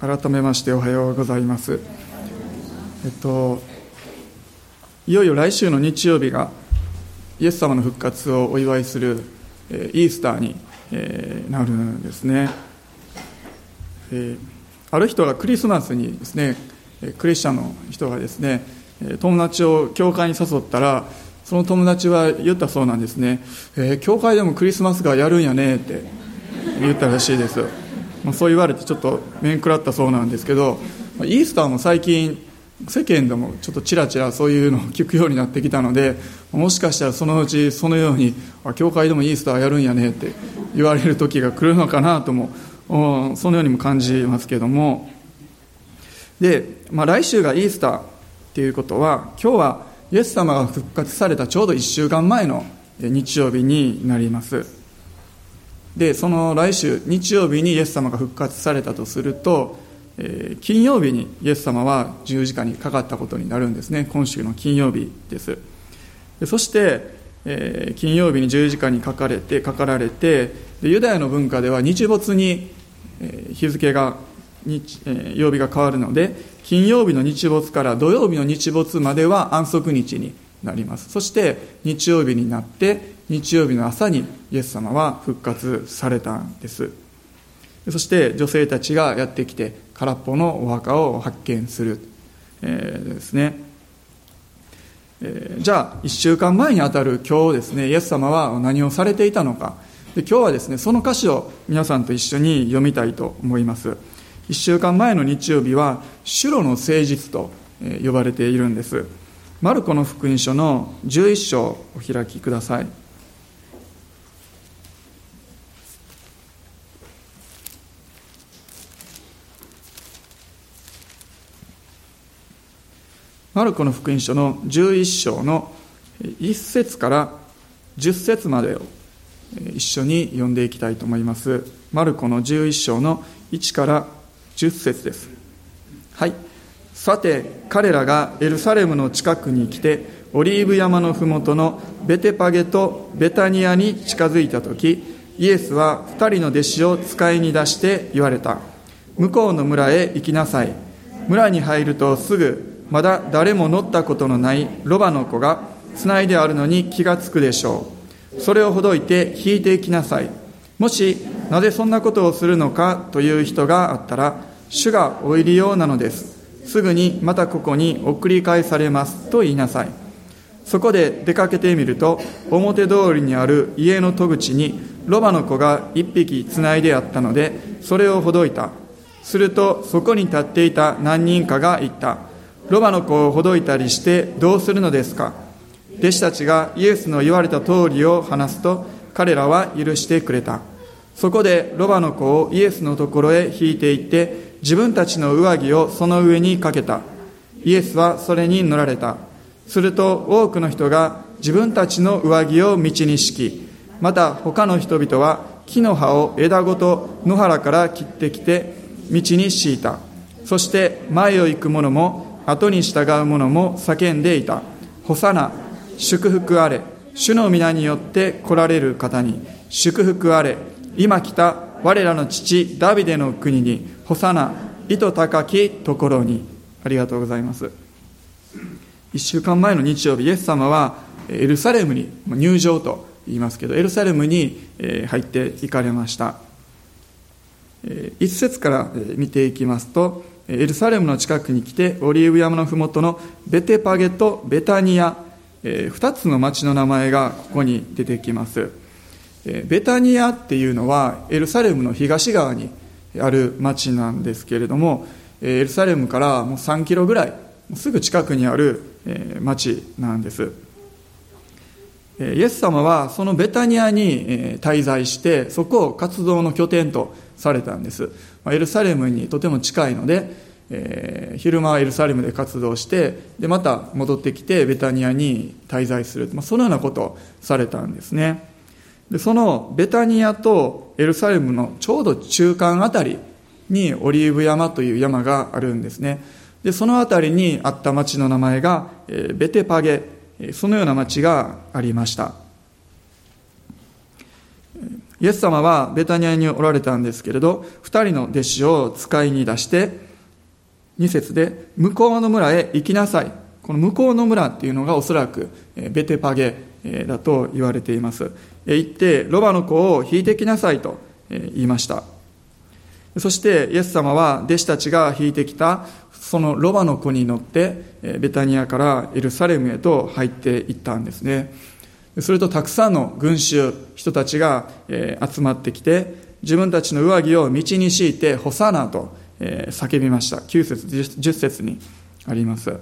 改めましておはようございます。えっといよいよ来週の日曜日がイエス様の復活をお祝いするえイースターにえなるんですね。えある人がクリスマスにですねクリスチャンの人がですね友達を教会に誘ったらその友達は言ったそうなんですね、えー、教会でもクリスマスがやるんやねって言ったらしいですまあ、そう言われてちょっと面食らったそうなんですけどイースターも最近世間でもちょっとちらちらそういうのを聞くようになってきたのでもしかしたらそのうちそのようにあ教会でもイースターやるんやねって言われる時が来るのかなともそのようにも感じますけども。で、まあ、来週がイースターっていうことは今日はイエス様が復活されたちょうど1週間前の日曜日になります。でその来週日曜日にイエス様が復活されたとすると、えー、金曜日にイエス様は十字架にかかったことになるんですね。今週の金曜日です。でそして、えー、金曜日に十字架にかかれてかかられてでユダヤの文化では日没に、えー、日付が日、えー、曜日が変わるので金曜日の日没から土曜日の日没までは安息日になります。そして日曜日になって日曜日の朝にイエス様は復活されたんです。そして女性たちがやってきて空っぽのお墓を発見する、えー、ですね、えー、じゃあ1週間前にあたる今日ですねイエス様は何をされていたのか。で今日はですねその歌詞を皆さんと一緒に読みたいと思います。1週間前の日曜日は「主路の誠実」と呼ばれているんです。マルコの福音書の11章お開きください。マルコの福音書の11章の1節から10節までを一緒に読んでいきたいと思います。マルコの11章の1から10節です。はい。さて彼らがエルサレムの近くに来てオリーブ山の麓のベテパゲとベタニアに近づいた時イエスは2人の弟子を使いに出して言われた。向こうの村へ行きなさい。村に入るとすぐまだ誰も乗ったことのないロバの子がつないであるのに気がつくでしょう。それをほどいて引いていきなさい。もしなぜそんなことをするのかという人があったら主がお入りようなのです。すぐにまたここに送り返されます。と言いなさい。そこで出かけてみると表通りにある家の戸口にロバの子が一匹つないであったのでそれをほどいた。するとそこに立っていた何人かが言った。ロバの子をほどいたりしてどうするのですか？弟子たちがイエスの言われた通りを話すと彼らは許してくれた。そこでロバの子をイエスのところへ引いていって自分たちの上着をその上にかけた。イエスはそれに乗られた。すると多くの人が自分たちの上着を道に敷きまた他の人々は木の葉を枝ごと野原から切ってきて道に敷いた。そして前を行く者も後に従う者も叫んでいた。ホサナ、祝福あれ。主の皆によって来られる方に、祝福あれ。今来た我らの父ダビデの国に、ホサナ、糸高きところに。ありがとうございます。一週間前の日曜日、イエス様はエルサレムに入場と言いますけど、エルサレムに入っていかれました。一節から見ていきますと、エルサレムの近くに来てオリーブ山の麓のベテパゲとベタニア、え2つの町の名前がここに出てきます、えベタニアっていうのはエルサレムの東側にある町なんですけれどもえエルサレムからもう3キロぐらいすぐ近くにあるえ町なんです。イエス様はそのベタニアに滞在してそこを活動の拠点とされたんです。エルサレムにとても近いので、えー、昼間はエルサレムで活動してでまた戻ってきてベタニアに滞在する、まあ、そのようなことをされたんですね。でそのベタニアとエルサレムのちょうど中間あたりにオリーブ山という山があるんですね。でその辺りにあった町の名前が、えー、ベテパゲ。そのような町がありました。イエス様はベタニアにおられたんですけれど、二人の弟子を使いに出して、二節で、向こうの村へ行きなさい。この向こうの村っていうのがおそらくベテパゲだと言われています。行って、ロバの子を引いてきなさいと言いました。そしてイエス様は弟子たちが引いてきたそのロバの子に乗ってベタニアからエルサレムへと入っていったんですね。するとたくさんの群衆、人たちが集まってきて、自分たちの上着を道に敷いて、ホサナと叫びました。9節、10節にあります。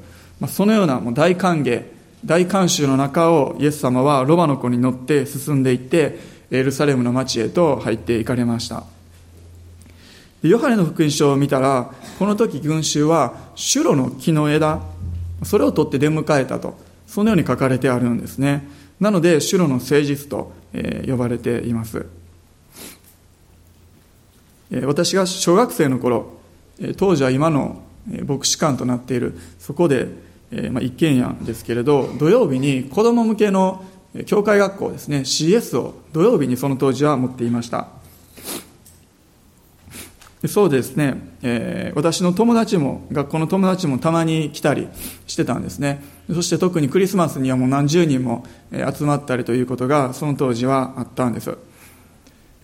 そのようなもう大歓迎、大観衆の中をイエス様はロバの子に乗って進んでいって、エルサレムの町へと入っていかれました。ヨハネの福音書を見たら、この時群衆は、シュロの木の枝、それを取って出迎えたと、そのように書かれてあるんですね。なので、主の誠実と、呼ばれています。私が小学生の頃、当時は今の牧師館となっている、そこで、まあ、一軒家ですけれど、土曜日に子供向けの教会学校ですね、CS を土曜日にその当時は持っていました。そうですね、えー、私の友達も、学校の友達もたまに来たりしてたんですね。そして特にクリスマスにはもう何十人も集まったりということが、その当時はあったんです。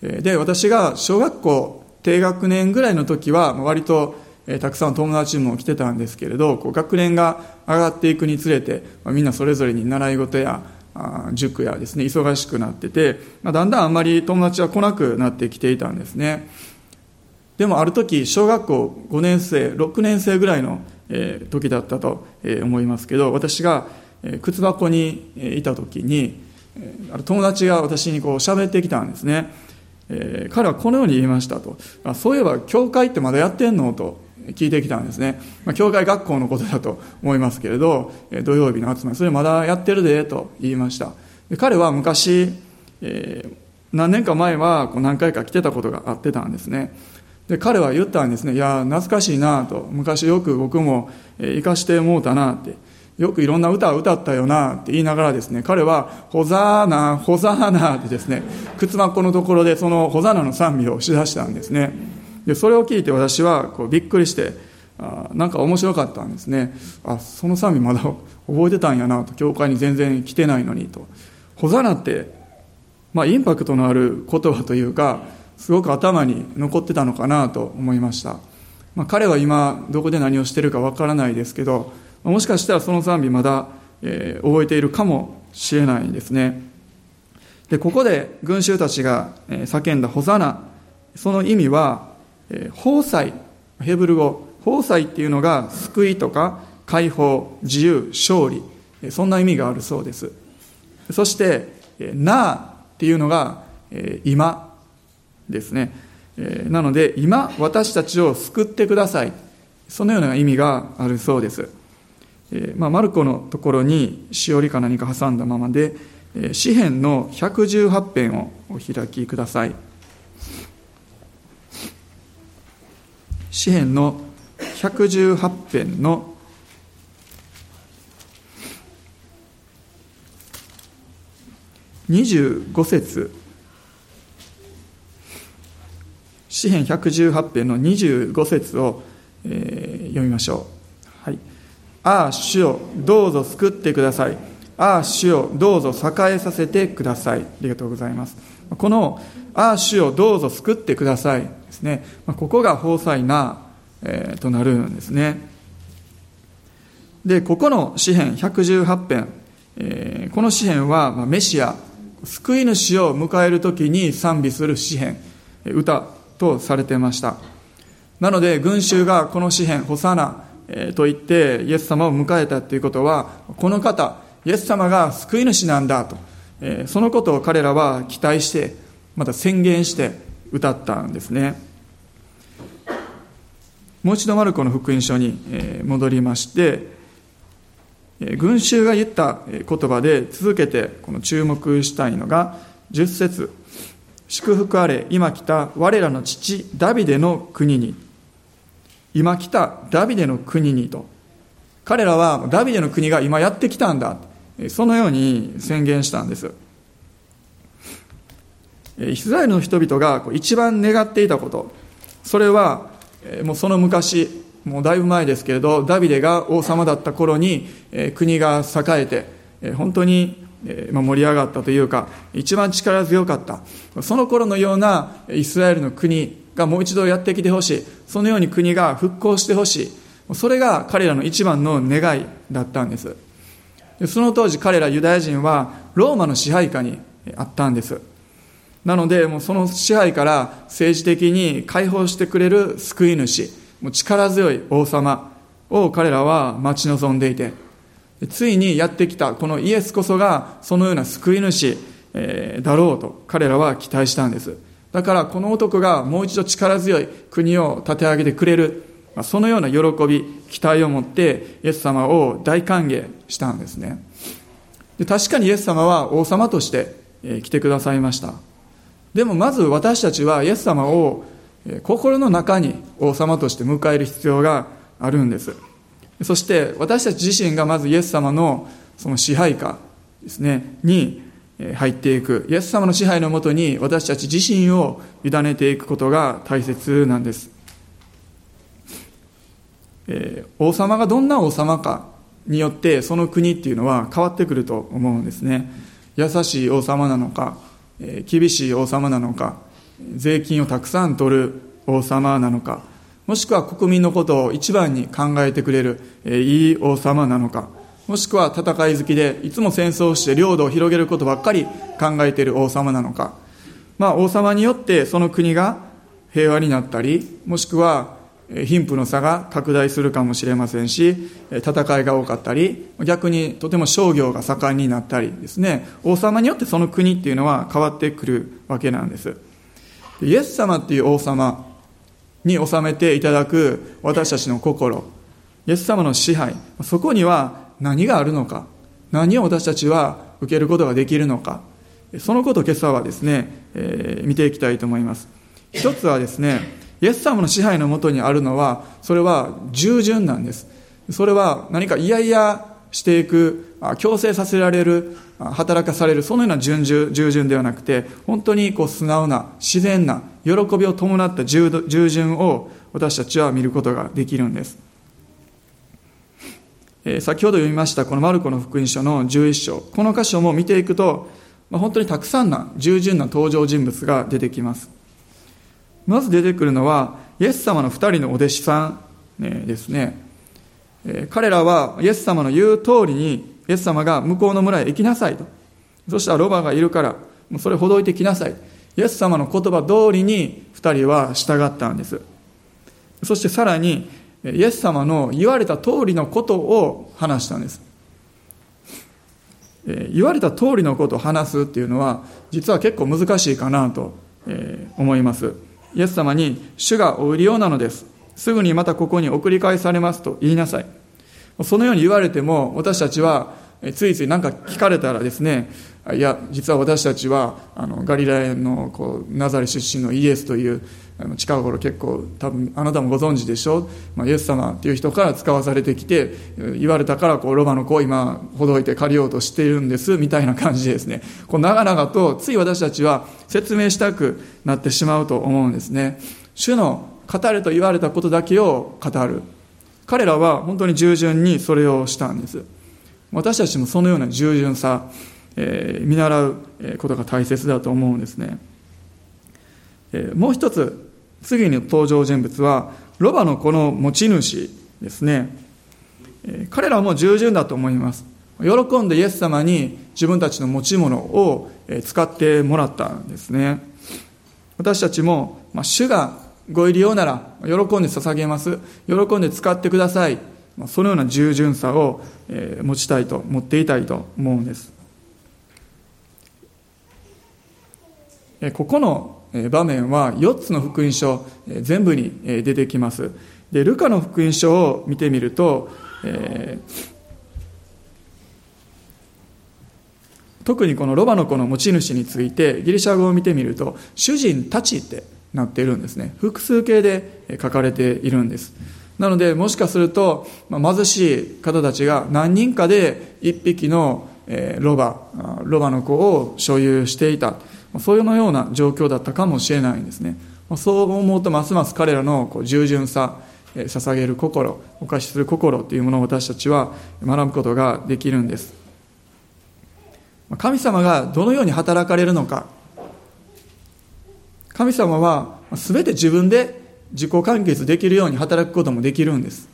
で、私が小学校低学年ぐらいの時は、割とたくさん友達も来てたんですけれど、こう学年が上がっていくにつれて、みんなそれぞれに習い事や塾やですね、忙しくなってて、だんだんあんまり友達は来なくなってきていたんですね。でもある時小学校5年生6年生ぐらいの時だったと思いますけど私が靴箱にいた時に友達が私にこう喋ってきたんですね。彼はこのように言いましたと。そういえば教会ってまだやってんの？と聞いてきたんですね、教会学校のことだと思いますけれど土曜日の集まりそれまだやってるでと言いました。彼は昔、何年か前は何回か来てたことがあってたんですね。で彼は言ったんですねいや懐かしいなと。昔よく僕も生かしてもうたなって。よくいろんな歌を歌ったよなって言いながらですね彼は「ホザーナホザーナ」ってですね靴箱のところでそのホザーナの賛美をしだしたんですね。でそれを聞いて私はこうびっくりしてあなんか面白かったんですね。あその賛美まだ覚えてたんやなと。教会に全然来てないのにと。ホザーナってまあインパクトのある言葉というかすごく頭に残ってたのかなと思いました、まあ、彼は今どこで何をしてるかわからないですけどもしかしたらその賛美まだ、えー、覚えているかもしれないですね。でここで群衆たちが叫んだホザナ!その意味は放祭。ヘブル語放祭っていうのが救いとか解放自由勝利。そんな意味があるそうです。そしてなあっていうのが今。ですね。えなので、今、私たちを救ってください。そのような意味があるそうです。えまあ、マルコのところにしおりか何か挟んだままで、え詩編の118編をお開きください。詩編の118編の25節詩編118編の25節を、えー、読みましょう。はい。ああ、主よ、どうぞ救ってください。ああ、主よ、どうぞ栄えさせてください。ありがとうございます。この、ああ、主よ、どうぞ救ってください。ですね。ここが法祭な、えー、となるんですね。で、ここの詩編118編、えー、この詩編は、まあ、メシア、救い主を迎えるときに賛美する詩編、歌とされてました。なので、群衆がこの詩篇、ホサナと言ってイエス様を迎えたということは、この方、イエス様が救い主なんだと、そのことを彼らは期待して、また宣言して歌ったんですね。もう一度マルコの福音書に戻りまして、群衆が言った言葉で続けてこの注目したいのが10節祝福あれ、今来た我らの父ダビデの国に。今来たダビデの国にと。彼らはダビデの国が今やってきたんだ。そのように宣言したんです。イスラエルの人々が一番願っていたことそれはもうその昔もうだいぶ前ですけれどダビデが王様だった頃に国が栄えて本当に盛り上がったというか一番力強かった。その頃のようなイスラエルの国がもう一度やってきてほしい。そのように国が復興してほしい。それが彼らの一番の願いだったんです。その当時彼らユダヤ人はローマの支配下にあったんです。なのでもうその支配から政治的に解放してくれる救い主もう力強い王様を彼らは待ち望んでいてついにやってきたこのイエスこそがそのような救い主だろうと彼らは期待したんです。だからこの男がもう一度力強い国を立て上げてくれるそのような喜び期待を持ってイエス様を大歓迎したんですね。で確かにイエス様は王様として来てくださいました。でもまず私たちはイエス様を心の中に王様として迎える必要があるんです。そして私たち自身がまずイエス様のその支配下ですねに入っていく。イエス様の支配のもとに私たち自身を委ねていくことが大切なんです、えー、王様がどんな王様かによってその国っていうのは変わってくると思うんですね。優しい王様なのかえ厳しい王様なのか税金をたくさん取る王様なのか。もしくは国民のことを一番に考えてくれるいい王様なのかもしくは戦い好きでいつも戦争をして領土を広げることばっかり考えている王様なのか、まあ、王様によってその国が平和になったりもしくは貧富の差が拡大するかもしれませんし戦いが多かったり逆にとても商業が盛んになったりですね。王様によってその国っていうのは変わってくるわけなんです。イエス様っていう王様に治めていただく私たちの心イエス様の支配そこには何があるのか何を私たちは受けることができるのかそのことを今朝はですね、えー、見ていきたいと思います一つはですねイエス様の支配のもとにあるのは、それは従順なんです。それは何か嫌々していく、強制させられる、働かされる、そのような順従順ではなくて、本当にこう素直な、自然な、喜びを伴った従順を私たちは見ることができるんです。え先ほど読みましたこのマルコの福音書の11章、この箇所も見ていくと、ま本当にたくさんな従順な登場人物が出てきます。まず出てくるのは、イエス様の二人のお弟子さんですね。彼らはイエス様の言う通りに、イエス様が向こうの村へ行きなさいと。そしたらロバがいるから、もうそれほどいてきなさい。イエス様の言葉通りに二人は従ったんです。そしてさらに、イエス様の言われた通りのことを話したんです。言われた通りのことを話すっていうのは、実は結構難しいかなと思います。イエス様に、主がお売りようなのです。すぐにまたここに送り返されますと言いなさい。そのように言われても、私たちは、ついつい何か聞かれたらですね、いや、実は私たちは、あの、ガリラヤの、こう、ナザレ出身のイエスという、あの近頃結構多分あなたもご存知でしょう、まあ、イエス様っていう人から使わされてきて言われたからこうロバの子を今ほどいて借りようとしているんですみたいな感じでですねこう長々とつい私たちは説明したくなってしまうと思うんですね主の語れと言われたことだけを語る彼らは本当に従順にそれをしたんです私たちもそのような従順さ、えー、見習うことが大切だと思うんですねえもう一つ次に登場人物は、ロバの子の持ち主ですね。彼らも従順だと思います。喜んでイエス様に自分たちの持ち物を使ってもらったんですね。私たちも、まあ、主がご入りようなら喜んで捧げます。喜んで使ってください。そのような従順さを持ちたいと、持っていたいと思うんです。ここの場面は4つの福音書全部に出てきます。で、ルカの福音書を見てみると、えー、特にこのロバの子の持ち主についてギリシャ語を見てみると主人たちってなっているんですね。複数形で書かれているんです。なのでもしかすると、ま、貧しい方たちが何人かで一匹のロバロバの子を所有していた。そういうような状況だったかもしれないんですね。そう思うとますます彼らのこう従順さ捧げる心お貸しする心というものを私たちは学ぶことができるんです。神様がどのように働かれるのか神様は全て自分で自己完結できるように働くこともできるんです。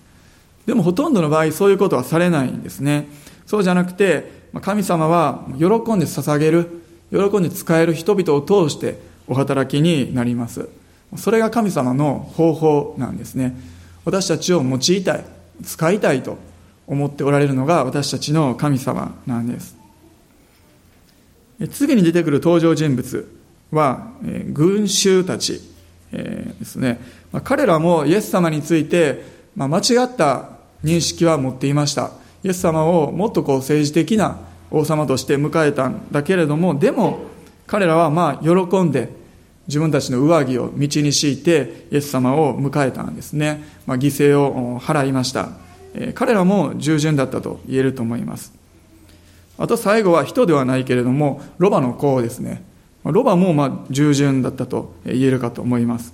でもほとんどの場合そういうことはされないんですね。そうじゃなくて神様は喜んで捧げる喜んで使える人々を通してお働きになります。それが神様の方法なんですね。私たちを用いたい使いたいと思っておられるのが私たちの神様なんです。次に出てくる登場人物。は、群衆たち、えですね、まあ、彼らもイエス様について、まあ、間違った認識は持っていました。イエス様をもっとこう政治的な王様として迎えたんだけれどもでも彼らはまあ喜んで自分たちの上着を道に敷いてイエス様を迎えたんですね、まあ、犠牲を払いました、え、彼らも従順だったと言えると思います。あと最後は人ではないけれどもロバの子ですね。ロバもまあ従順だったと言えるかと思います。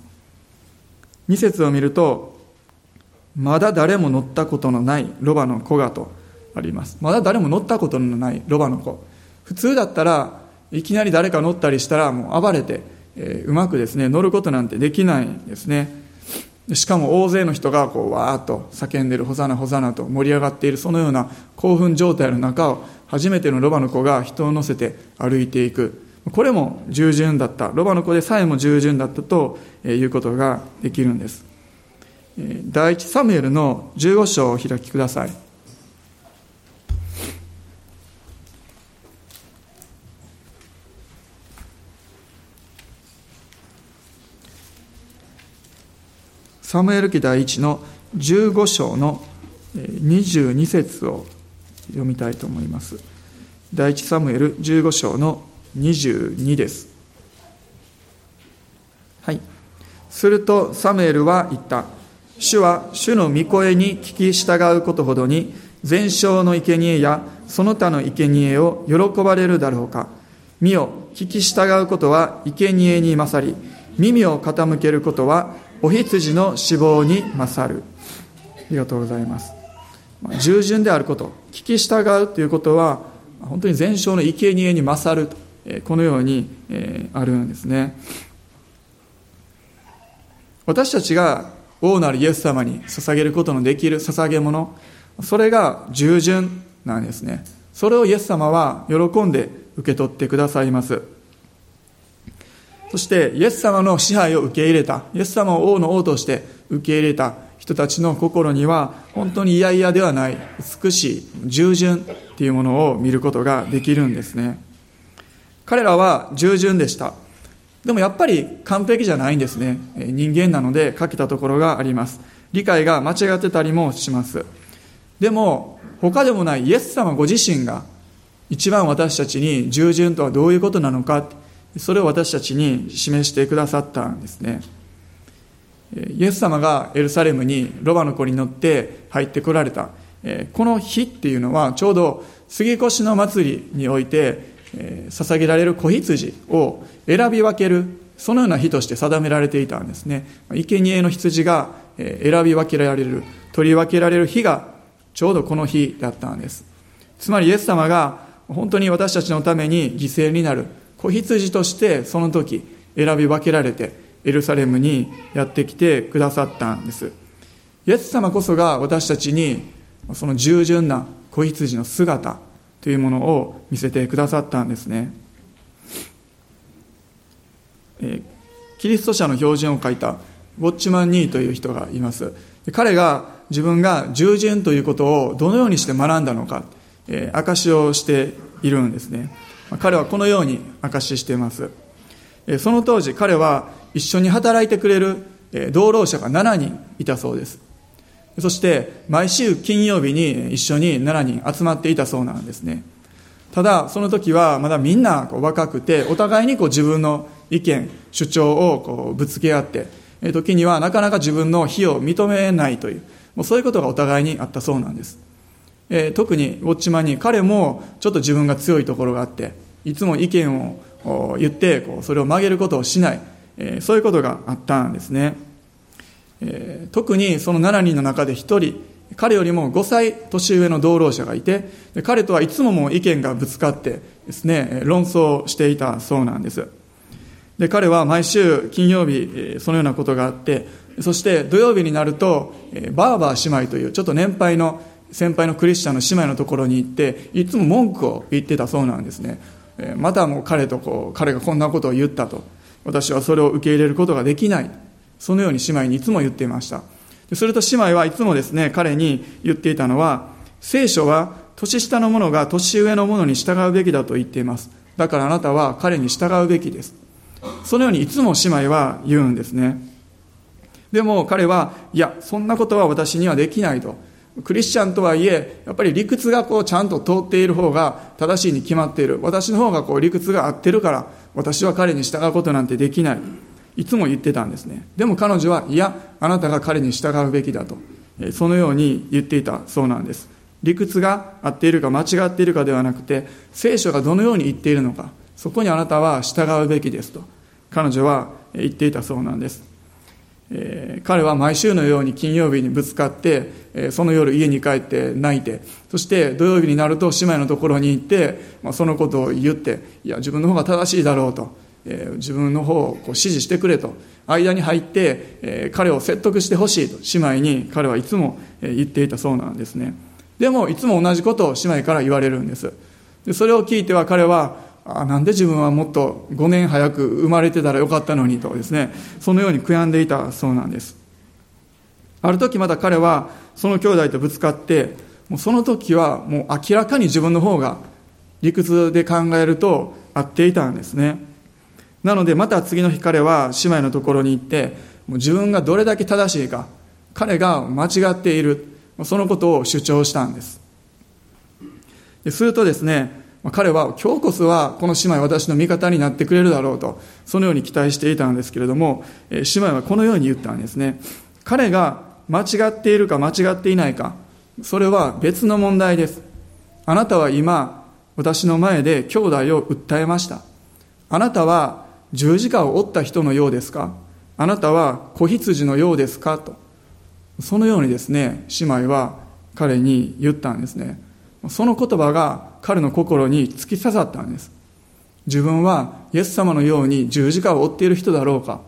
2節を見るとまだ誰も乗ったことのないロバの子がとあります。まだ誰も乗ったことのないロバの子。普通だったらいきなり誰か乗ったりしたらもう暴れて、えー、うまくですね乗ることなんてできないんですね。しかも大勢の人がこうわーっと叫んでるホザナホザナと盛り上がっているそのような興奮状態の中を初めてのロバの子が人を乗せて歩いていく。これも従順だった。ロバの子でさえも従順だったということができるんです。第一サムエルの15章をお開きください。サムエル記第1の15章の22節を読みたいと思います。第1サムエル15章の22です。はい。するとサムエルは言った。主は主の御声に聞き従うことほどに、全焼の生贄やその他の生贄を喜ばれるだろうか。見よ、聞き従うことは生贄に勝り、耳を傾けることはお羊の死亡に勝るありがとうございます従順であること聞き従うということは本当に全焼の生贄に勝るとこのようにあるんですね。私たちが王なるイエス様に捧げることのできる捧げ物それが従順なんですね。それをイエス様は喜んで受け取ってくださいます。そしてイエス様の支配を受け入れたイエス様を王の王として受け入れた人たちの心には本当に嫌々ではない美しい従順っていうものを見ることができるんですね。彼らは従順でした。でもやっぱり完璧じゃないんですね。人間なので欠けたところがあります。理解が間違ってたりもします。でも他でもないイエス様ご自身が一番私たちに従順とはどういうことなのかそれを私たちに示してくださったんですね。イエス様がエルサレムにロバの子に乗って入ってこられた。この日っていうのはちょうど杉越の祭りにおいて捧げられる子羊を選び分けるそのような日として定められていたんですね。生贄の羊が選び分けられる取り分けられる日がちょうどこの日だったんです。つまりイエス様が本当に私たちのために犠牲になる子羊としてその時選び分けられてエルサレムにやってきてくださったんです。イエス様こそが私たちにその従順な子羊の姿というものを見せてくださったんですね、えキリスト者の標準を書いたウォッチマン・ニーという人がいます。彼が自分が従順ということをどのようにして学んだのか、え証しをしているんですね。彼はこのように証ししています。その当時彼は一緒に働いてくれる同労者が7人いたそうです。そして毎週金曜日に一緒に7人集まっていたそうなんですね。ただその時はまだみんなこう若くてお互いにこう自分の意見主張をこうぶつけ合って時にはなかなか自分の非を認めないというもうそういうことがお互いにあったそうなんです。えー、特にウォッチマンに彼もちょっと自分が強いところがあっていつも意見を言ってこうそれを曲げることをしない、えそういうことがあったんですね、え特にその7人の中で1人彼よりも5歳年上の同労者がいて彼とはいつもも意見がぶつかってですね論争していたそうなんです。で彼は毎週金曜日そのようなことがあってそして土曜日になるとバーバー姉妹というちょっと年配の先輩のクリスチャンの姉妹のところに行っていつも文句を言ってたそうなんですね。またもう彼とこう彼がこんなことを言ったと。私はそれを受け入れることができない。そのように姉妹にいつも言っていました。すると姉妹はいつもですね彼に言っていたのは聖書は年下の者が年上の者に従うべきだと言っています。だからあなたは彼に従うべきです。そのようにいつも姉妹は言うんですね。でも彼はいやそんなことは私にはできないと。クリスチャンとはいえやっぱり理屈がこうちゃんと通っている方が正しいに決まっている。私の方がこう理屈が合ってるから私は彼に従うことなんてできない。いつも言ってたんですね。でも彼女はいやあなたが彼に従うべきだとそのように言っていたそうなんです。理屈が合っているか間違っているかではなくて聖書がどのように言っているのかそこにあなたは従うべきですと彼女は言っていたそうなんです。えー、彼は毎週のように金曜日にぶつかって、えー、その夜家に帰って泣いてそして土曜日になると姉妹のところに行って、まあ、そのことを言っていや自分の方が正しいだろうと、え、自分の方をこう支持してくれと。間に入って、え彼を説得してほしいと。姉妹に彼はいつも言っていたそうなんですね。でもいつも同じことを姉妹から言われるんです。でそれを聞いては彼はあなんで自分はもっと5年早く生まれてたらよかったのにとですね。そのように悔やんでいたそうなんです。ある時また彼はその兄弟とぶつかってもうその時はもう明らかに自分の方が理屈で考えると合っていたんですね。なのでまた次の日彼は姉妹のところに行ってもう自分がどれだけ正しいか彼が間違っているそのことを主張したんです。でするとですね彼は今日こそはこの姉妹私の味方になってくれるだろうとそのように期待していたんですけれども姉妹はこのように言ったんですね。彼が間違っているか間違っていないかそれは別の問題です。あなたは今私の前で兄弟を訴えました。あなたは十字架を折った人のようですか？あなたは子羊のようですか？と。そのようにですね姉妹は彼に言ったんですね。その言葉が彼の心に突き刺さったんです。自分はイエス様のように十字架を追っている人だろうか？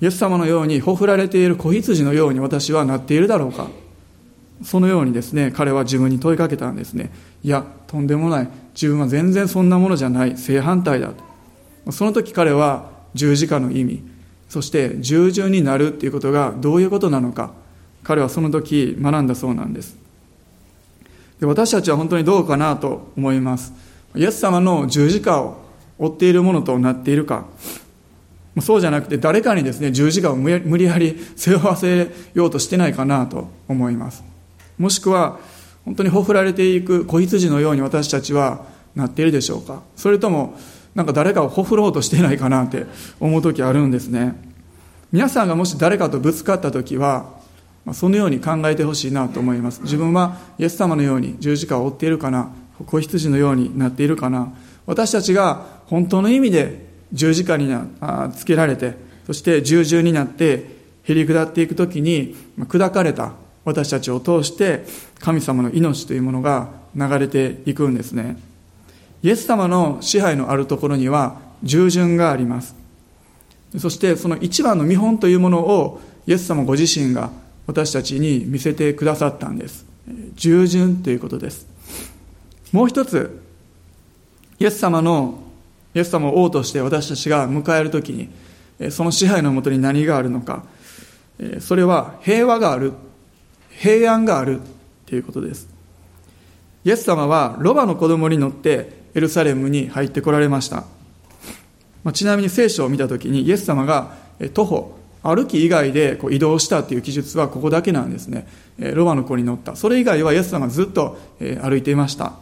イエス様のようにほふられている子羊のように私はなっているだろうか？そのようにですね彼は自分に問いかけたんですね。いやとんでもない。自分は全然そんなものじゃない。正反対だと。その時彼は十字架の意味そして従順になるっていうことがどういうことなのか彼はその時学んだそうなんです。で私たちは本当にどうかなと思います。イエス様の十字架を追っているものとなっているか。そうじゃなくて誰かにですね十字架を無理やり背負わせようとしてないかなと思います。もしくは本当にほふられていく子羊のように私たちはなっているでしょうか。それともなんか誰かをほふろうとしてないかなって思う時あるんですね。皆さんがもし誰かとぶつかった時はそのように考えてほしいなと思います。自分はイエス様のように十字架を追っているかな子羊のようになっているかな。私たちが本当の意味で十字架につけられてそして従順になってへり下っていく時に砕かれた私たちを通して神様の命というものが流れていくんですね。イエス様の支配のあるところには従順があります。そしてその一番の見本というものをイエス様ご自身が私たちに見せてくださったんです。従順ということです。もう一つイエス様のイエス様を王として私たちが迎える時にその支配のもとに何があるのか。それは平和がある平安があるということです。イエス様はロバの子供に乗ってエルサレムに入ってこられました、まあ、ちなみに聖書を見た時にイエス様が徒歩歩き以外でこう移動したっていう記述はここだけなんですね。ロバの子に乗った。それ以外はイエス様はずっと歩いていました。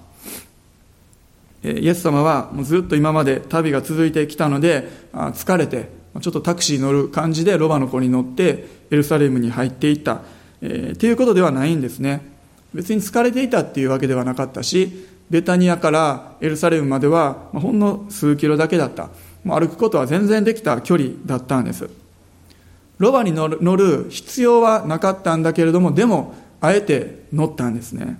イエス様はもうずっと今まで旅が続いてきたので、疲れて、ちょっとタクシー乗る感じでロバの子に乗ってエルサレムに入っていった。えー、っていうことではないんですね。別に疲れていたっていうわけではなかったし、ベタニアからエルサレムまではほんの数キロだけだった。歩くことは全然できた距離だったんです。ロバに乗る必要はなかったんだけれどもでもあえて乗ったんですね、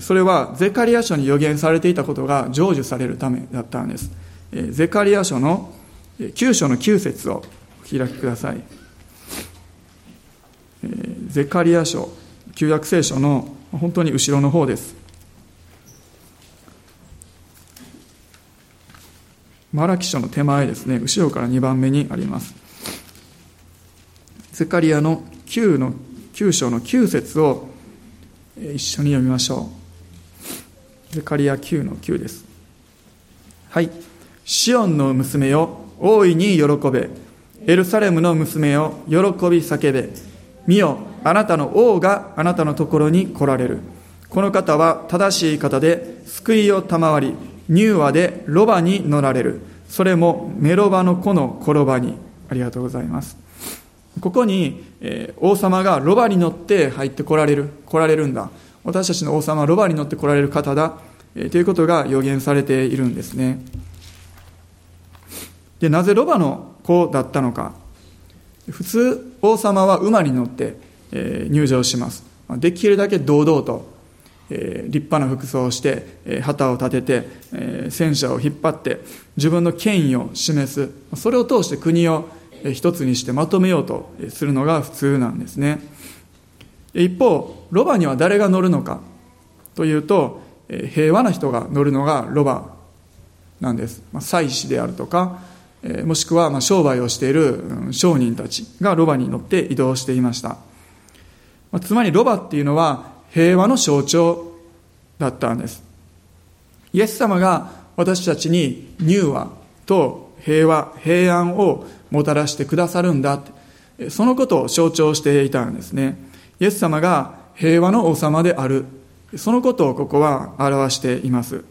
それはゼカリア書に予言されていたことが成就されるためだったんです、ゼカリア書の9章の9節をお開きください、ゼカリア書旧約聖書の本当に後ろの方です。マラキ書の手前ですね。後ろから2番目にあります。ゼカリアの9の9章の9節を一緒に読みましょう。ゼカリア9の9です。はい。シオンの娘よ大いに喜べ。エルサレムの娘よ喜び叫べ。見よあなたの王があなたのところに来られる。この方は正しい方で救いを賜り乳和でロバに乗られる。それもメロバの子の転ばに。ありがとうございます。ここに、えー、王様がロバに乗って入ってこられる。来られるんだ。私たちの王様はロバに乗って来られる方だ、えー、ということが予言されているんですね。でなぜロバの子だったのか。普通王様は馬に乗って、えー、入場します。できるだけ堂々とえ立派な服装をして、え旗を立てて、え戦車を引っ張って自分の権威を示すそれを通して国を一つにしてまとめようとするのが普通なんですね。一方ロバには誰が乗るのかというと平和な人が乗るのがロバなんです、まあ、祭司であるとかもしくはま商売をしている商人たちがロバに乗って移動していました。つまりロバっていうのは平和の象徴だったんです。イエス様が私たちに乳和と平和、平安をもたらしてくださるんだ。そのことを象徴していたんですね。イエス様が平和の王様である。そのことをここは表しています。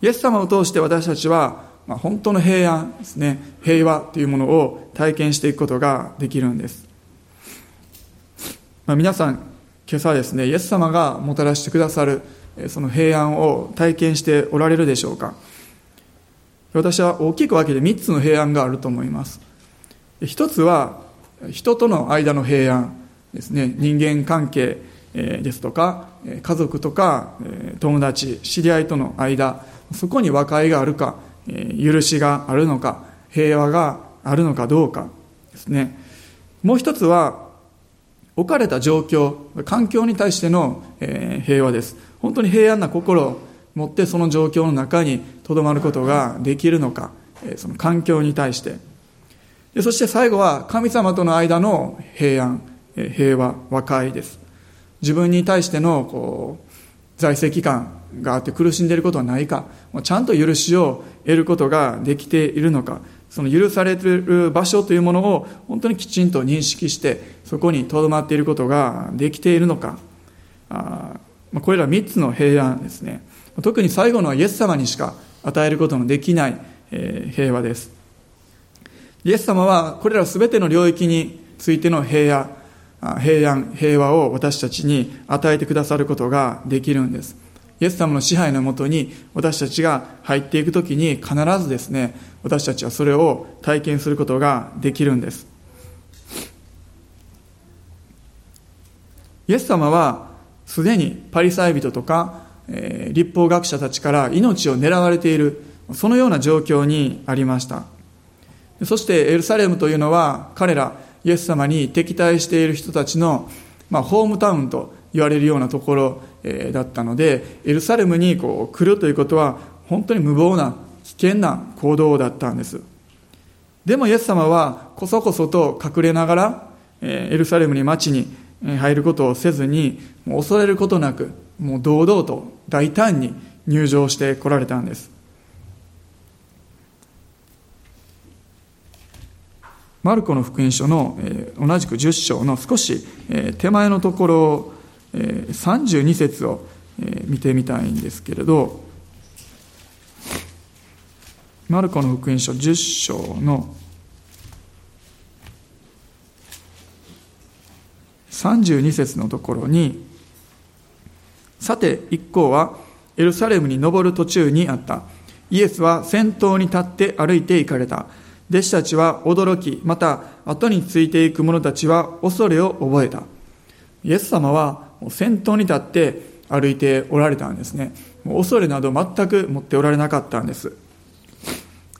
イエス様を通して私たちは、ま、本当の平安ですね。平和というものを体験していくことができるんです。まあ、皆さん、今朝ですね、イエス様がもたらしてくださる、その平安を体験しておられるでしょうか。私は大きく分けて3つの平安があると思います。一つは、人との間の平安ですね、人間関係ですとか、家族とか友達、知り合いとの間、そこに和解があるか、許しがあるのか、平和があるのかどうかですね。もう一つは、置かれた状況、環境に対しての、え平和です。本当に平安な心を持ってその状況の中にとどまることができるのか、えその環境に対して。でそして最後は神様との間の平安、え平和、和解です。自分に対してのこう財政機関があって苦しんでいることはないか、ちゃんと許しを得ることができているのか、その許されてる場所というものを本当にきちんと認識してそこにとどまっていることができているのか。あこれら3つの平安ですね。特に最後のはイエス様にしか与えることのできない、え平和です。イエス様はこれら全ての領域についての平安平安平和を私たちに与えてくださることができるんです。イエス様の支配のもとに私たちが入っていくときに必ずですね、私たちはそれを体験することができるんです。イエス様はすでにパリサイ人とか、えー、立法学者たちから命を狙われている、そのような状況にありました。そしてエルサレムというのは彼らイエス様に敵対している人たちの、まあ、ホームタウンと言われるようなところえだったのでエルサレムにこう来るということは本当に無謀な危険な行動だったんです。でもイエス様はこそこそと隠れながらえエルサレムに町に入ることをせずにもう恐れることなくもう堂々と大胆に入場してこられたんです。マルコの福音書のえ同じく10章の少しえ手前のところ32節を見てみたいんですけれどマルコの福音書10章の32節のところにさて一行はエルサレムに登る途中にあった。イエスは先頭に立って歩いて行かれた。弟子たちは驚きまた後についていく者たちは恐れを覚えた。イエス様は先頭に立って歩いておられたんですね。恐れなど全く持っておられなかったんです。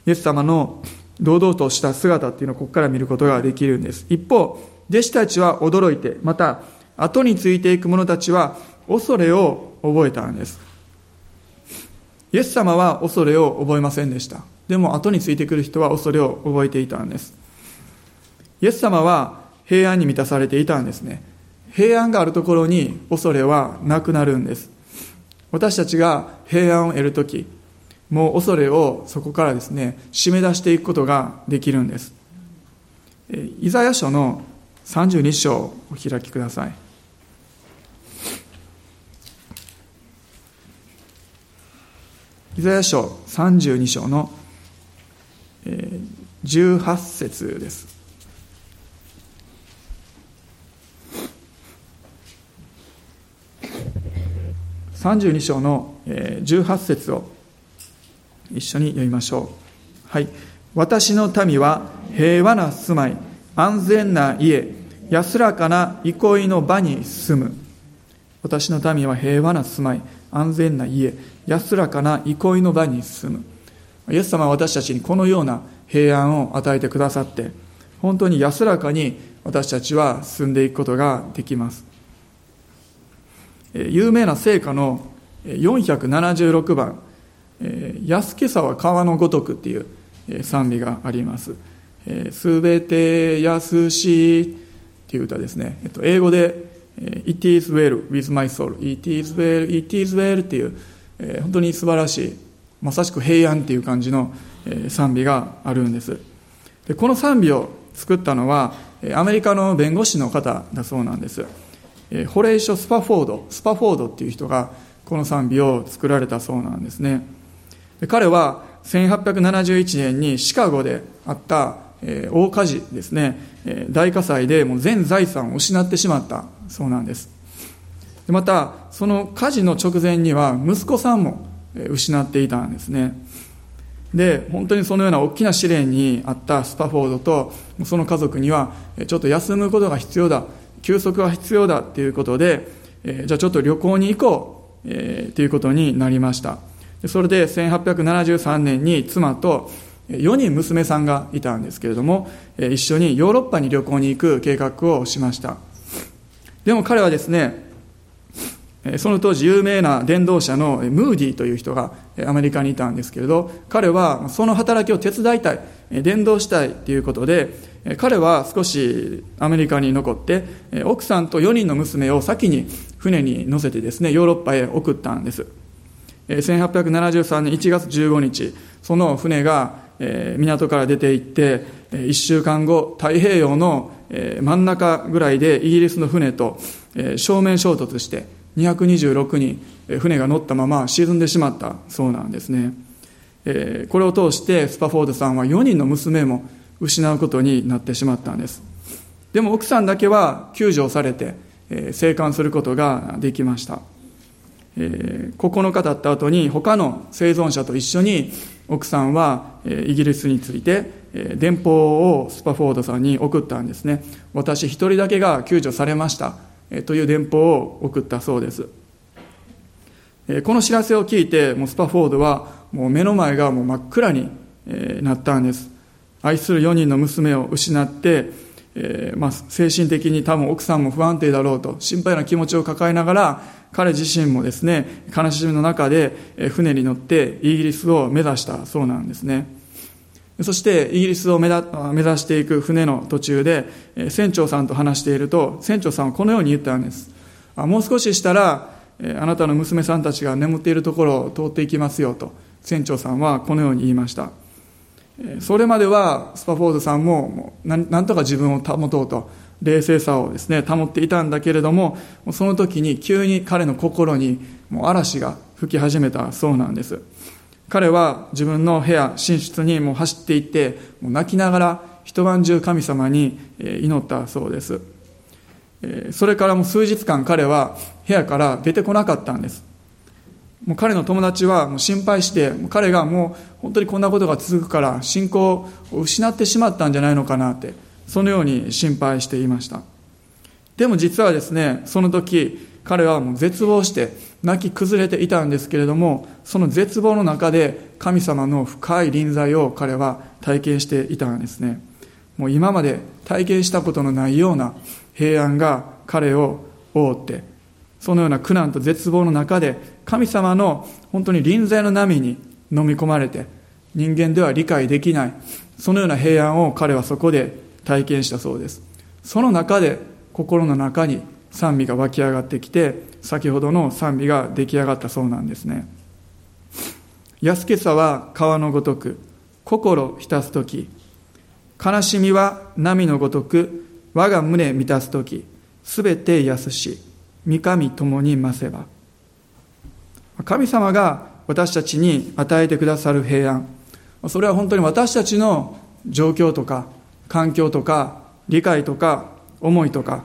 イエス様の堂々とした姿っていうのをここから見ることができるんです。一方弟子たちは驚いてまた後についていく者たちは恐れを覚えたんです。イエス様は恐れを覚えませんでした。でも後についてくる人は恐れを覚えていたんです。イエス様は平安に満たされていたんですね。平安があるところに恐れはなくなるんです。私たちが平安を得るときもう恐れをそこからですね締め出していくことができるんです。イザヤ書の32章をお開きください。イザヤ書32章の18節です。32章の18節を一緒に読みましょう。はい。私の民は平和な住まい、安全な家、安らかな憩いの場に住む。私の民は平和な住まい、安全な家、安らかな憩いの場に住む。イエス様は私たちにこのような平安を与えてくださって、本当に安らかに私たちは住んでいくことができます。有名な聖歌の476番、安けさは川のごとくっていう賛美があります。すべて安しっていう歌ですね。えっと英語で It is well with my soul. It is well, it is well っていう、本当に素晴らしい、まさしく平安っていう感じの賛美があるんです。でこの賛美を作ったのは、アメリカの弁護士の方だそうなんです。ホレイショ・スパフォード、スパフォードっていう人がこの賛美を作られたそうなんですね。で彼は1871年にシカゴであった、えー、大火事ですね、えー、大火災でもう全財産を失ってしまったそうなんです。でまた、その火事の直前には息子さんも失っていたんですね。で、本当にそのような大きな試練にあったスパフォードと、その家族には、ちょっと休むことが必要だ、休息が必要だということで、えじゃあちょっと旅行に行こう、えー、ということになりました。それで1873年に妻と4人娘さんがいたんですけれども、一緒にヨーロッパに旅行に行く計画をしました。でも彼はですね、その当時有名な伝道者のムーディーという人がアメリカにいたんですけれど、彼はその働きを手伝いたい、伝道したいということで、彼は少しアメリカに残って、奥さんと4人の娘を先に船に乗せてですね、ヨーロッパへ送ったんです。1873年1月15日、その船が港から出て行って、1週間後、太平洋の真ん中ぐらいでイギリスの船と正面衝突して、226人、船が乗ったまま沈んでしまったそうなんですね。これを通してスパフォードさんは4人の娘も失うことになってしまったんです。でも奥さんだけは救助されて生還することができました。えー、9日経った後に他の生存者と一緒に奥さんは、えイギリスについて、え電報をスパフォードさんに送ったんですね私一人だけが救助されました、えという電報を送ったそうです、えこの知らせを聞いてもうスパフォードはもう目の前がもう真っ暗に、なったんです愛する4人の娘を失ってえー、まあ、精神的に多分奥さんも不安定だろうと心配な気持ちを抱えながら彼自身もですね悲しみの中で船に乗ってイギリスを目指したそうなんですね。そしてイギリスを目指していく船の途中で船長さんと話していると船長さんはこのように言ったんです。もう少ししたらあなたの娘さんたちが眠っているところを通っていきますよと船長さんはこのように言いました。それまではスパフォードさんもなんとか自分を保とうと冷静さをですね保っていたんだけれどもその時に急に彼の心にもう嵐が吹き始めたそうなんです。彼は自分の部屋寝室にもう走っていってもう泣きながら一晩中神様に祈ったそうです。それからもう数日間彼は部屋から出てこなかったんです。もう彼の友達はもう心配して彼がもう本当にこんなことが続くから信仰を失ってしまったんじゃないのかなってそのように心配していました。でも実はですねその時彼はもう絶望して泣き崩れていたんですけれどもその絶望の中で神様の深い臨在を彼は体験していたんですね。もう今まで体験したことのないような平安が彼を覆ってそのような苦難と絶望の中で神様の本当に臨在の波に飲み込まれて人間では理解できないそのような平安を彼はそこで体験したそうです。その中で心の中に賛美が湧き上がってきて先ほどの賛美が出来上がったそうなんですね。安けさは川のごとく心浸す時悲しみは波のごとく我が胸満たす時すべて安し三上共に増せば。神様が私たちに与えてくださる平安。それは本当に私たちの状況とか環境とか理解とか思いとか。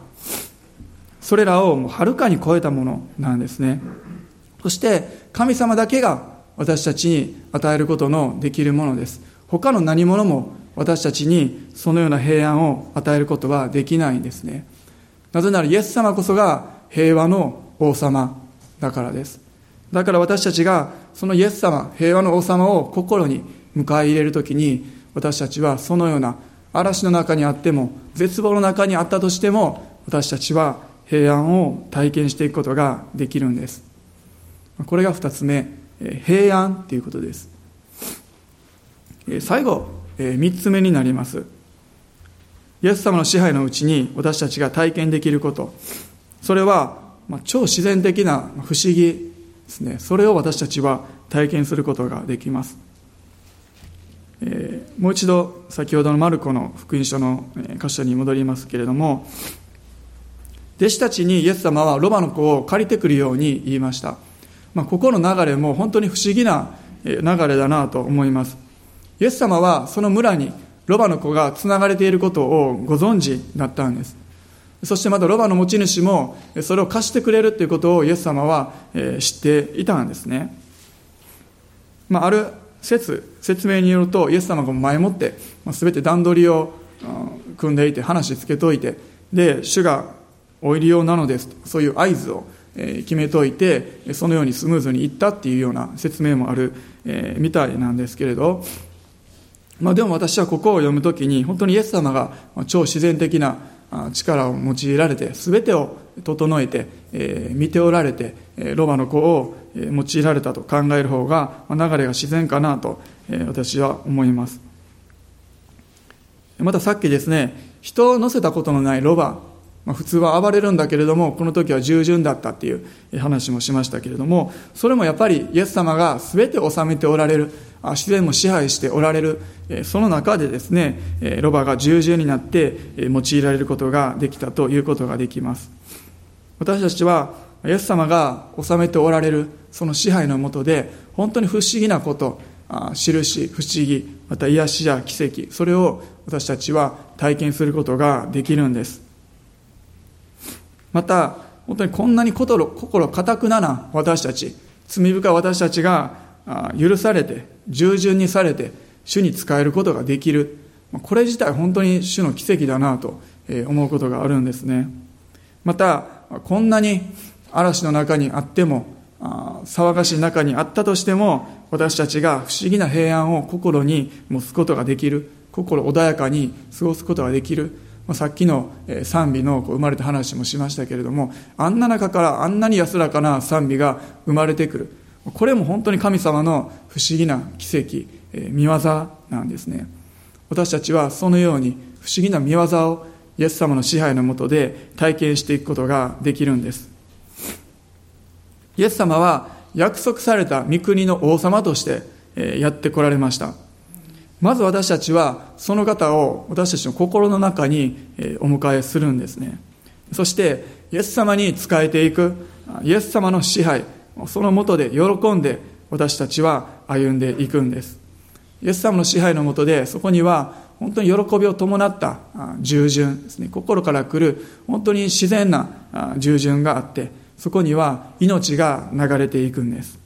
それらをはるかに超えたものなんですね。そして神様だけが私たちに与えることのできるものです。他の何者も私たちにそのような平安を与えることはできないんですね。なぜならイエス様こそが平和の王様だからです。だから私たちがそのイエス様平和の王様を心に迎え入れるときに私たちはそのような嵐の中にあっても絶望の中にあったとしても私たちは平安を体験していくことができるんです。これが2つ目平安ということです。最後3つ目になります。イエス様の支配のうちに私たちが体験できること。それは超自然的な不思議ですね。それを私たちは体験することができます。えー、もう一度先ほどのマルコの福音書の箇所に戻りますけれども弟子たちにイエス様はロバの子を借りてくるように言いました、まあ、ここの流れも本当に不思議な流れだなと思います。イエス様はその村にロバの子がつながれていることをご存知だったんです。そしてまたロバの持ち主もそれを貸してくれるということをイエス様は知っていたんですね、まあ、ある説説明によるとイエス様が前もって、全て段取りを組んでいて話つけといてで主がお入り用なのですとそういう合図を決めといてそのようにスムーズにいったっていうような説明もある、みたいなんですけれど、まあ、でも私はここを読むときに本当にイエス様が超自然的な力を用いられて全てを整えて、え見ておられてえロバの子を用いられたと考える方が流れが自然かなとえ私は思います。またさっきですね人を乗せたことのないロバまあ、普通は暴れるんだけれどもこの時は従順だったっていう話もしましたけれどもそれもやっぱりイエス様が全て治めておられる自然も支配しておられるその中でですねロバが従順になって用いられることができたということができます。私たちはイエス様が治めておられるその支配のもとで本当に不思議なこと印不思議また癒しや奇跡それを私たちは体験することができるんです。また本当にこんなに心心固くなな私たち罪深い私たちが許されて従順にされて主に仕えることができる。これ自体本当に主の奇跡だなと思うことがあるんですね。またこんなに嵐の中にあっても騒がしい中にあったとしても私たちが不思議な平安を心に持つことができる。心穏やかに過ごすことができる。さっきの賛美の生まれた話もしましたけれどもあんな中からあんなに安らかな賛美が生まれてくる。これも本当に神様の不思議な奇跡見業なんですね。私たちはそのように不思議な見業をイエス様の支配のもとで体験していくことができるんです。イエス様は約束された御国の王様としてやってこられました。まず私たちはその方を私たちの心の中にお迎えするんですね。そしてイエス様に仕えていくイエス様の支配そのもとで喜んで私たちは歩んでいくんです。イエス様の支配のもとでそこには本当に喜びを伴った従順ですね。心から来る本当に自然な従順があってそこには命が流れていくんです。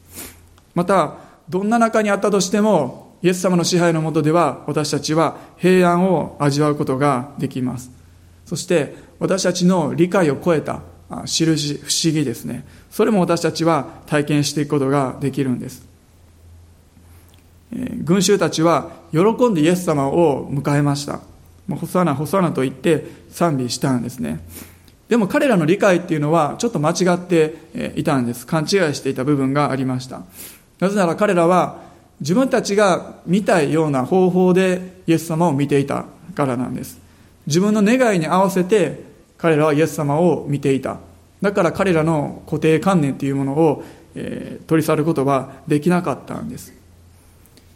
またどんな中にあったとしてもイエス様の支配のもとでは私たちは平安を味わうことができます。そして私たちの理解を超えた印不思議ですね。それも私たちは体験していくことができるんです。群衆たちは喜んでイエス様を迎えました。もうホサナホサナと言って賛美したんですね。でも彼らの理解っていうのはちょっと間違っていたんです。勘違いしていた部分がありました。なぜなら彼らは自分たちが見たいような方法でイエス様を見ていたからなんです。自分の願いに合わせて彼らはイエス様を見ていた。だから彼らの固定観念というものを、えー、取り去ることはできなかったんです。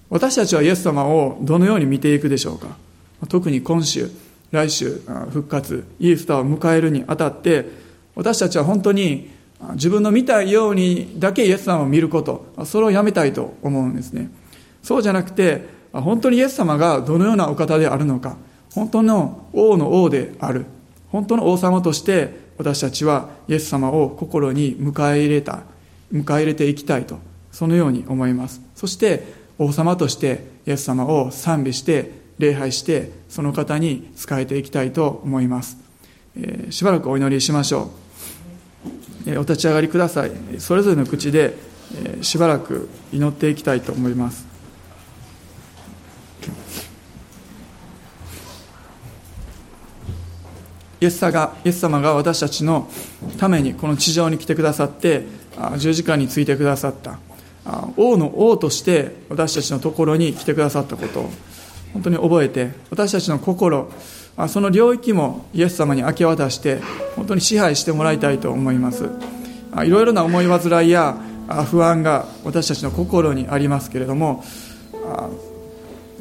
私たちはイエス様をどのように見ていくでしょうか。特に今週来週復活イースターを迎えるにあたって私たちは本当に自分の見たいようにだけイエス様を見ること。それをやめたいと思うんですね。そうじゃなくて本当にイエス様がどのようなお方であるのか。本当の王の王である。本当の王様として私たちはイエス様を心に迎え入れた。迎え入れていきたいと。そのように思います。そして王様としてイエス様を賛美して礼拝してその方に仕えていきたいと思います、えー、しばらくお祈りしましょう、お立ち上がりください。それぞれの口で、え、しばらく祈っていきたいと思います。イエスがイエス様が私たちのためにこの地上に来てくださって十字架についてくださった。王の王として私たちのところに来てくださったこと。を本当に覚えて私たちの心その領域もイエス様に明け渡して本当に支配してもらいたいと思います。いろいろな思い煩いや不安が私たちの心にありますけれども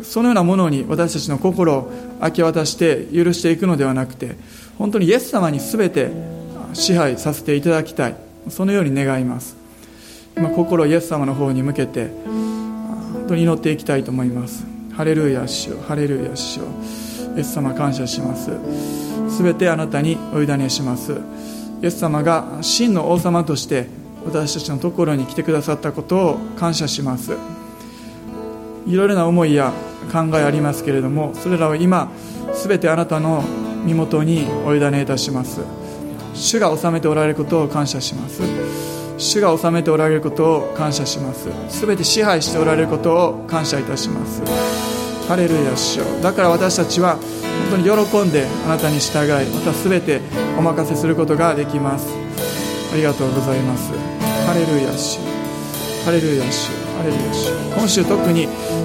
そのようなものに私たちの心を明け渡して許していくのではなくて本当にイエス様に全て支配させていただきたい。そのように願います。今心をイエス様の方に向けて本当に祈っていきたいと思います。ハレルヤ主よハレルヤ主よイエス様感謝します。全てあなたにお委ねします。イエス様が真の王様として私たちのところに来てくださったことを感謝します。いろいろな思いや考えありますけれどもそれらを今全てあなたの身元にお委ねいたします。主が治めておられることを感謝します。主が治めておられることを感謝します。全て支配しておられることを感謝いたします。ハレルヤ主よだから私たちは本当に喜んであなたに従いまた全てお任せすることができます。ありがとうございます。ハレルヤ主ハレルヤ主ハレルヤ主今週特に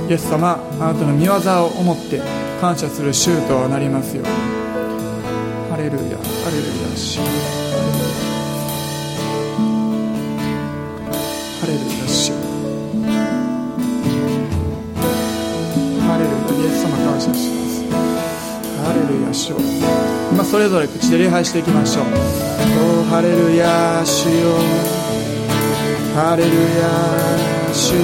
イエス様あなたの御業を思って感謝する週となりますように。ハレルヤハレルヤ主主を今それぞれ口で礼拝していきましょう。おハレルヤ主よ。ハレルヤ主よ。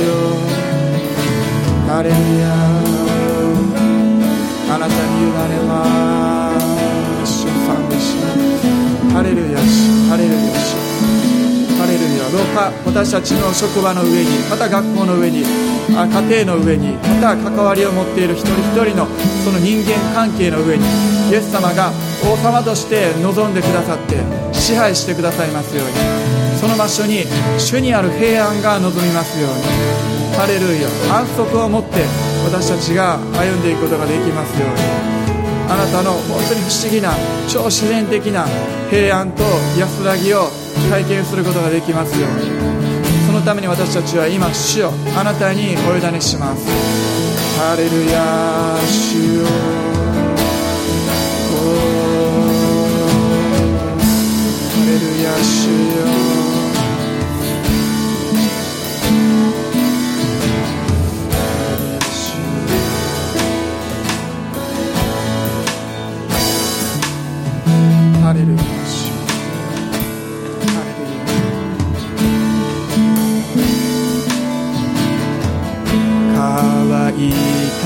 ハレルヤ。あなたに委ねます。ハレルヤ主ハレルヤ主。ハレルヤどうか私たちの職場の上にまた学校の上に家庭の上にまた関わりを持っている一人一人のその人間関係の上にイエス様が王様として望んでくださって支配してくださいますように。その場所に主にある平安が望みますように。ハレルヤ安息を持って私たちが歩んでいくことができますように。あなたの本当に不思議な超自然的な平安と安らぎを体験することができますように。そのために私たちは今主よ。あなたにお委ねします。ハレルヤ主よ。ハレルヤ主よ。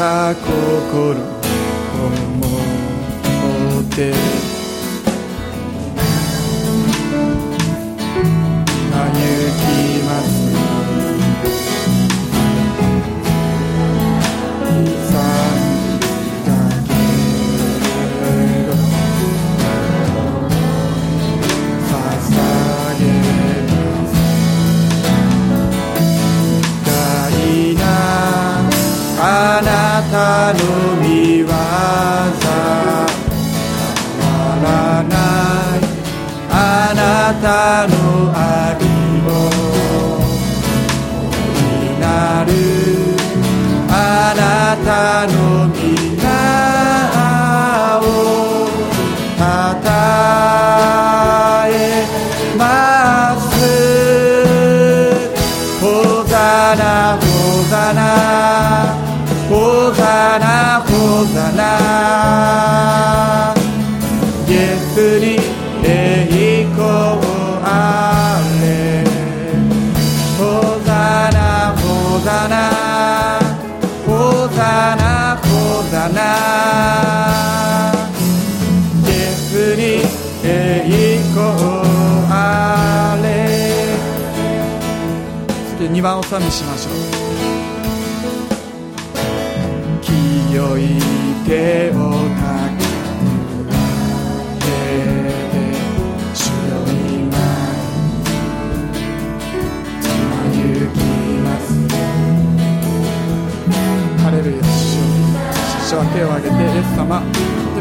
た心を持って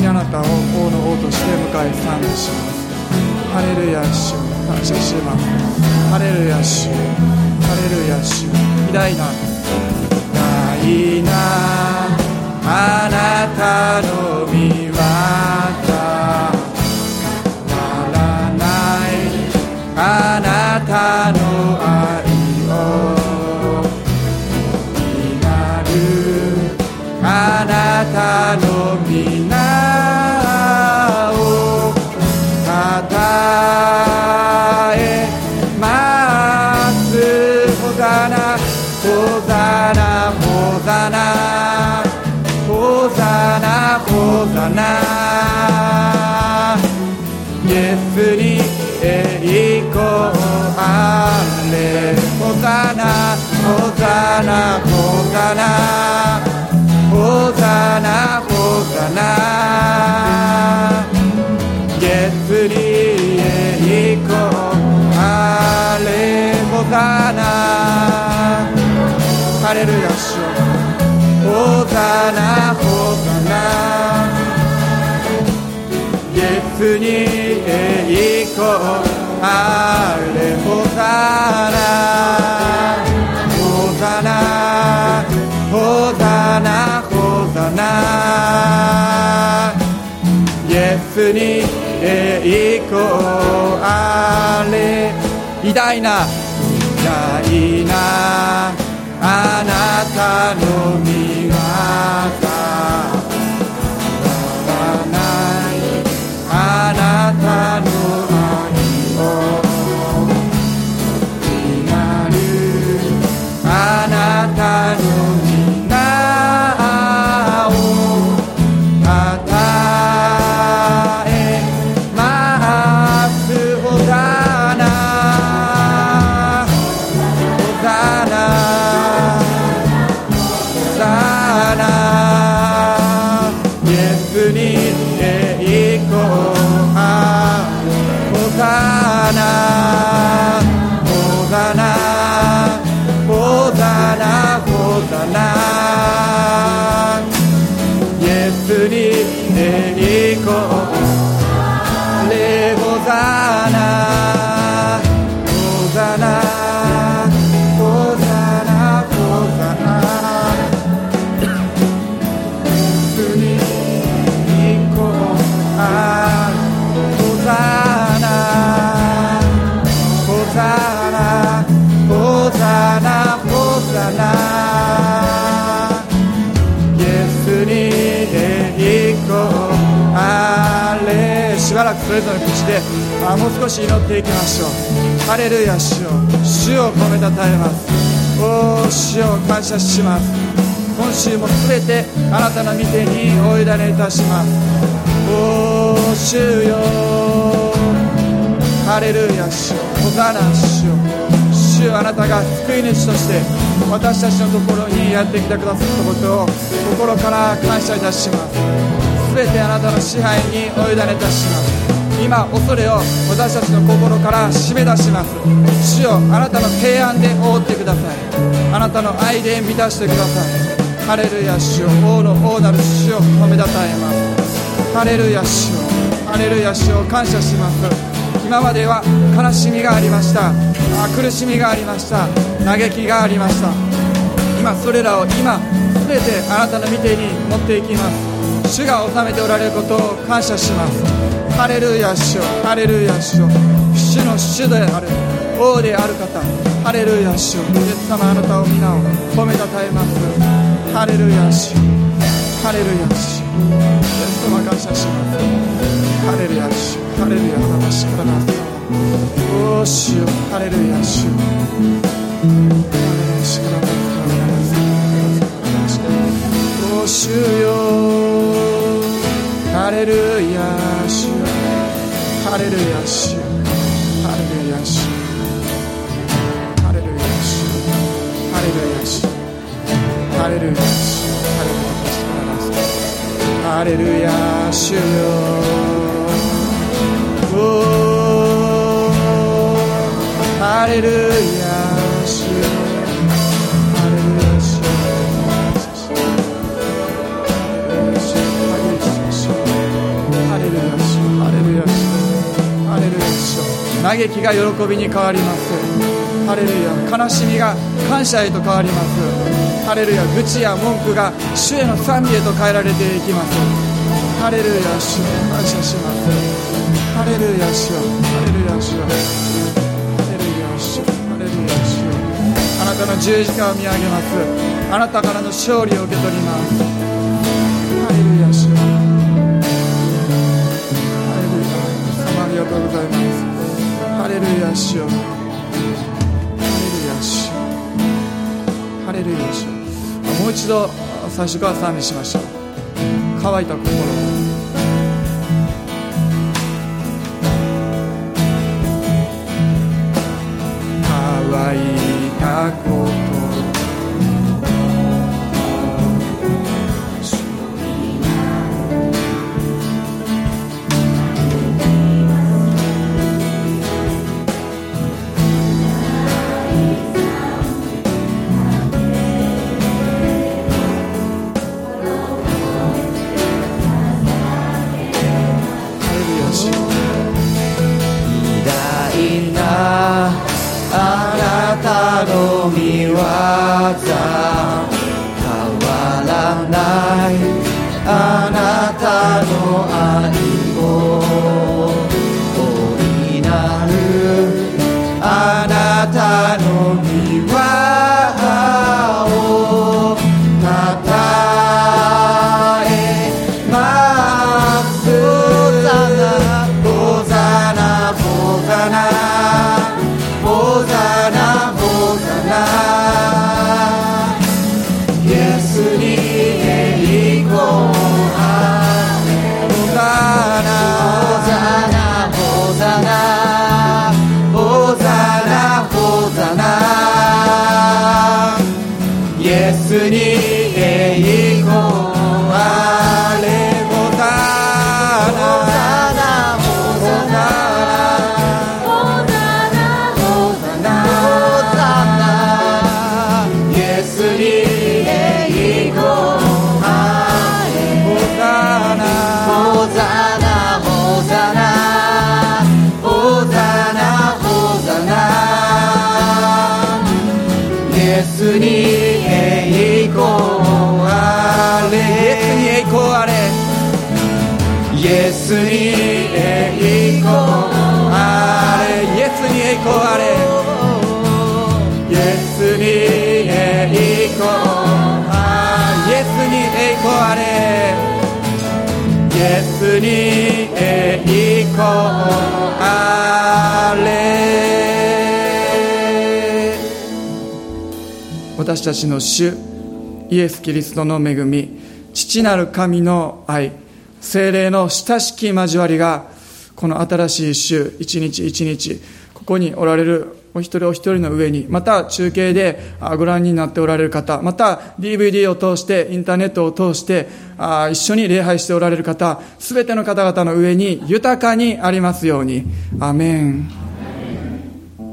にあなたを王の王として迎え賛美します。ハレルヤ主感謝します。ハレルヤ主ハレルヤ主偉大な偉大なあなたの御業変わらないなほざなイエスに栄光あれほざなほざなほざなほざなイエスに栄光あれ偉大な偉大なあなたの御業あもう少し祈っていきましょう。ハレルヤ主よ主を褒めたたえます。おー主を感謝します。今週もすべてあなたの御手にお委ねいたしますおー主よハレルヤ主よホザナ主よ主あなたが救い主として私たちのところにやってきてくださったことを心から感謝いたします。すべてあなたの支配にお委ねいたします。今恐れを私たちの心から締め出します。主よあなたの平安で覆ってください。あなたの愛で満たしてください。ハレルヤ主よ。王の王なる主を褒めたたえます。ハレルヤ主よ。ハレルヤ主を感謝します。今までは悲しみがありました。あ苦しみがありました。嘆きがありました。今それらを今全てあなたの御手に持っていきます。主が治めておられることを感謝します。ハレルヤ主よ。ハレルヤ主よ。主の主である。王である方。ハレルヤ主よ。イエス様あなたを皆を。褒めたたえます。ハレルヤ主ハレルヤ主イエス様感謝します。ハレルヤ主ハレルヤ魂からなおお主よ。ハレルヤ主ハレルヤ主からなお主よ。ハレルヤ主ハレルヤ主ハレルヤ主ハレルヤ主ハレルヤ主ハレルヤ主ハレルヤ主よハレルヤ嘆きが喜びに変わります。ハレルヤ悲しみが感謝へと変わります。ハレルヤ愚痴や文句が主への賛美へと変えられていきます。ハレルヤ主感謝します。ハレルヤ主ハレルヤ主ハレルヤ主ハレルヤ主あなたの十字架を見上げます。あなたからの勝利を受け取ります。ハレルヤ主ハレルヤ。様ありがとうございます。ハレルヤ主ハレルヤ主もう一度最初から賛美しましょう。乾いた心を。乾いた心。に栄光あれ私たちの主イエス・キリストの恵み父なる神の愛精霊の親しき交わりがこの新しい週一日一日ここにおられるお一人お一人の上にまた中継でご覧になっておられる方また DVD を通してインターネットを通して一緒に礼拝しておられる方すべての方々の上に豊かにありますように。アメン。